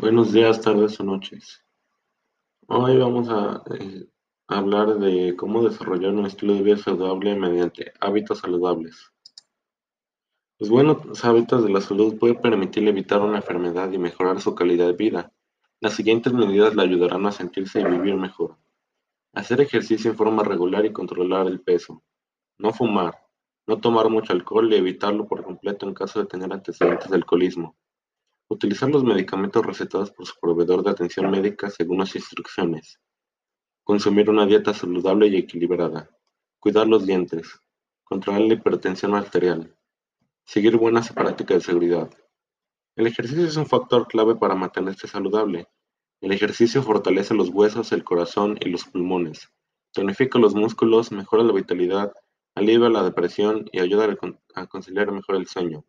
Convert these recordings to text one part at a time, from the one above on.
Buenos días, tardes o noches. Hoy vamos a eh, hablar de cómo desarrollar un estilo de vida saludable mediante hábitos saludables. Los buenos hábitos de la salud pueden permitirle evitar una enfermedad y mejorar su calidad de vida. Las siguientes medidas le ayudarán a sentirse y vivir mejor. Hacer ejercicio en forma regular y controlar el peso. No fumar. No tomar mucho alcohol y evitarlo por completo en caso de tener antecedentes de alcoholismo. Utilizar los medicamentos recetados por su proveedor de atención médica según las instrucciones. Consumir una dieta saludable y equilibrada. Cuidar los dientes. Controlar la hipertensión arterial. Seguir buenas prácticas de seguridad. El ejercicio es un factor clave para mantenerse saludable. El ejercicio fortalece los huesos, el corazón y los pulmones. Tonifica los músculos, mejora la vitalidad, alivia la depresión y ayuda a conciliar mejor el sueño.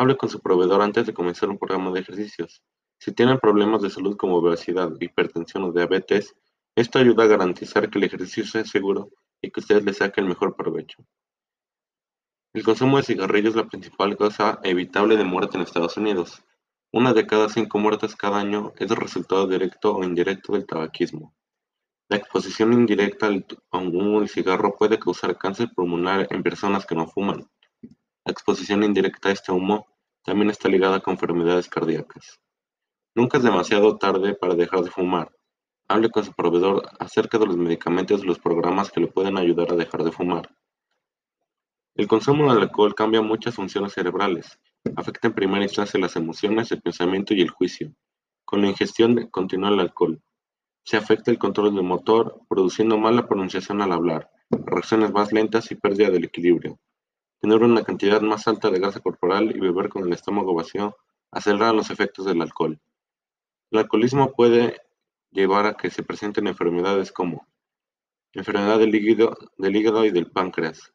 Hable con su proveedor antes de comenzar un programa de ejercicios. Si tienen problemas de salud como obesidad, hipertensión o diabetes, esto ayuda a garantizar que el ejercicio sea seguro y que ustedes le saquen el mejor provecho. El consumo de cigarrillos es la principal causa evitable de muerte en Estados Unidos. Una de cada cinco muertes cada año es el resultado directo o indirecto del tabaquismo. La exposición indirecta a un cigarro puede causar cáncer pulmonar en personas que no fuman. La exposición indirecta a este humo también está ligada con enfermedades cardíacas. Nunca es demasiado tarde para dejar de fumar. Hable con su proveedor acerca de los medicamentos y los programas que le pueden ayudar a dejar de fumar. El consumo de alcohol cambia muchas funciones cerebrales. Afecta en primera instancia las emociones, el pensamiento y el juicio. Con la ingestión continua del alcohol, se afecta el control del motor, produciendo mala pronunciación al hablar, reacciones más lentas y pérdida del equilibrio. Tener una cantidad más alta de grasa corporal y beber con el estómago vacío aceleran los efectos del alcohol. El alcoholismo puede llevar a que se presenten enfermedades como enfermedad del hígado, del hígado y del páncreas,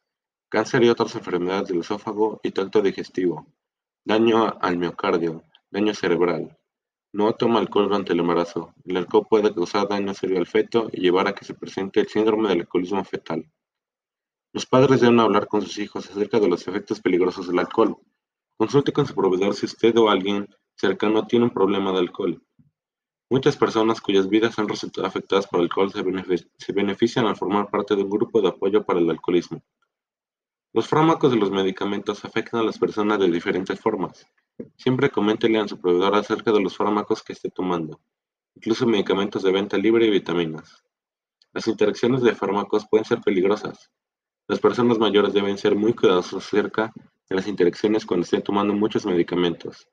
cáncer y otras enfermedades del esófago y tracto digestivo, daño al miocardio, daño cerebral. No toma alcohol durante el embarazo. El alcohol puede causar daño serio al feto y llevar a que se presente el síndrome del alcoholismo fetal. Los padres deben hablar con sus hijos acerca de los efectos peligrosos del alcohol. Consulte con su proveedor si usted o alguien cercano tiene un problema de alcohol. Muchas personas cuyas vidas han resultado afectadas por alcohol se, benefician al formar parte de un grupo de apoyo para el alcoholismo. Los fármacos de los medicamentos afectan a las personas de diferentes formas. Siempre coméntele a su proveedor acerca de los fármacos que esté tomando, incluso medicamentos de venta libre y vitaminas. Las interacciones de fármacos pueden ser peligrosas, las personas mayores deben ser muy cuidadosas acerca de las interacciones cuando estén tomando muchos medicamentos.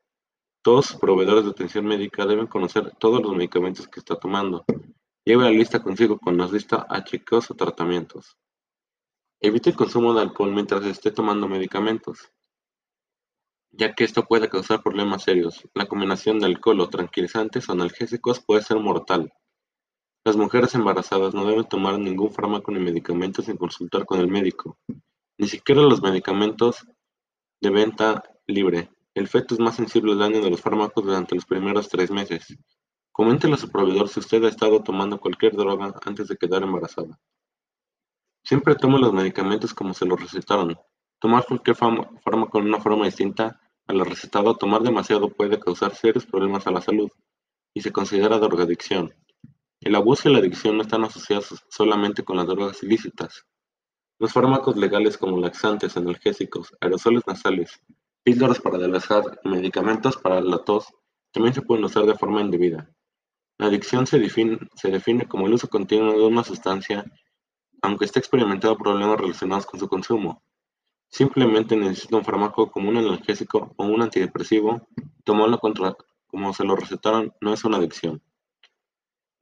Todos los proveedores de atención médica deben conocer todos los medicamentos que está tomando. Lleve la lista consigo cuando asista a chequeos o tratamientos. Evite el consumo de alcohol mientras esté tomando medicamentos, ya que esto puede causar problemas serios. La combinación de alcohol o tranquilizantes o analgésicos puede ser mortal. Las mujeres embarazadas no deben tomar ningún fármaco ni medicamento sin consultar con el médico, ni siquiera los medicamentos de venta libre. El feto es más sensible al daño de los fármacos durante los primeros tres meses. Coméntele a su proveedor si usted ha estado tomando cualquier droga antes de quedar embarazada. Siempre tome los medicamentos como se los recetaron. Tomar cualquier fármaco en una forma distinta a la recetada o tomar demasiado puede causar serios problemas a la salud y se considera drogadicción. El abuso y la adicción no están asociados solamente con las drogas ilícitas. Los fármacos legales como laxantes, analgésicos, aerosoles nasales, píldoras para adelgazar y medicamentos para la tos también se pueden usar de forma indebida. La adicción se define, como el uso continuo de una sustancia aunque esté experimentando problemas relacionados con su consumo. Simplemente necesita un fármaco como un analgésico o un antidepresivo, tomarlo contra, como se lo recetaron no es una adicción.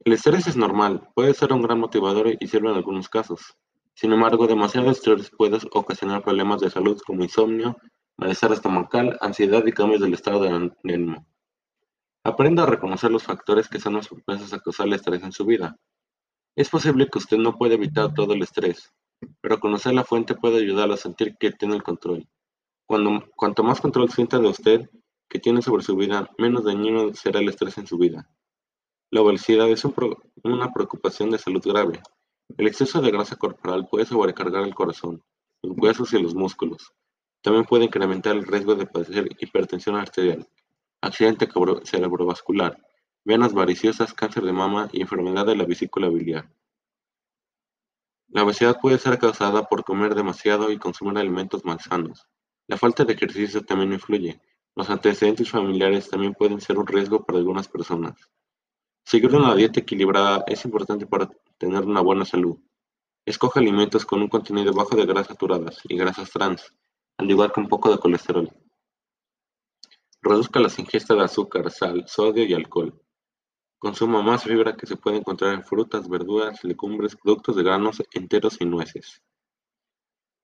El estrés es normal, puede ser un gran motivador y sirve en algunos casos. Sin embargo, demasiado estrés puede ocasionar problemas de salud como insomnio, malestar estomacal, ansiedad y cambios del estado de ánimo. Aprenda a reconocer los factores que son los propensos a causar el estrés en su vida. Es posible que usted no pueda evitar todo el estrés, pero conocer la fuente puede ayudarlo a sentir que tiene el control. Cuanto más control sienta de usted que tiene sobre su vida, menos dañino será el estrés en su vida. La obesidad es una preocupación de salud grave. El exceso de grasa corporal puede sobrecargar el corazón, los huesos y los músculos. También puede incrementar el riesgo de padecer hipertensión arterial, accidente cerebrovascular, venas variciosas, cáncer de mama y enfermedad de la vesícula biliar. La obesidad puede ser causada por comer demasiado y consumir alimentos malsanos. La falta de ejercicio también influye. Los antecedentes familiares también pueden ser un riesgo para algunas personas. Seguir una dieta equilibrada es importante para tener una buena salud. Escoge alimentos con un contenido bajo de grasas saturadas y grasas trans, al igual que un poco de colesterol. Reduzca las ingestas de azúcar, sal, sodio y alcohol. Consuma más fibra que se puede encontrar en frutas, verduras, legumbres, productos de granos enteros y nueces.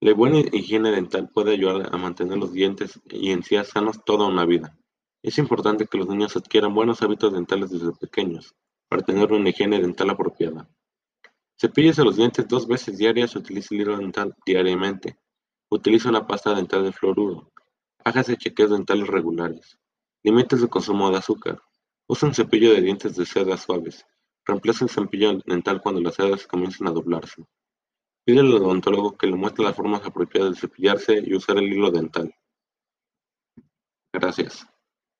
La buena higiene dental puede ayudar a mantener los dientes y encías sanos toda una vida. Es importante que los niños adquieran buenos hábitos dentales desde pequeños, para tener una higiene dental apropiada. Cepíllese los dientes dos veces diarias utilice el hilo dental diariamente. Utilice una pasta dental de fluoruro. Hágase chequeos dentales regulares. Limite su consumo de azúcar. Usa un cepillo de dientes de seda suaves. Reemplaza el cepillo dental cuando las cerdas comiencen a doblarse. Pide al odontólogo que le muestre las formas apropiadas de cepillarse y usar el hilo dental. Gracias.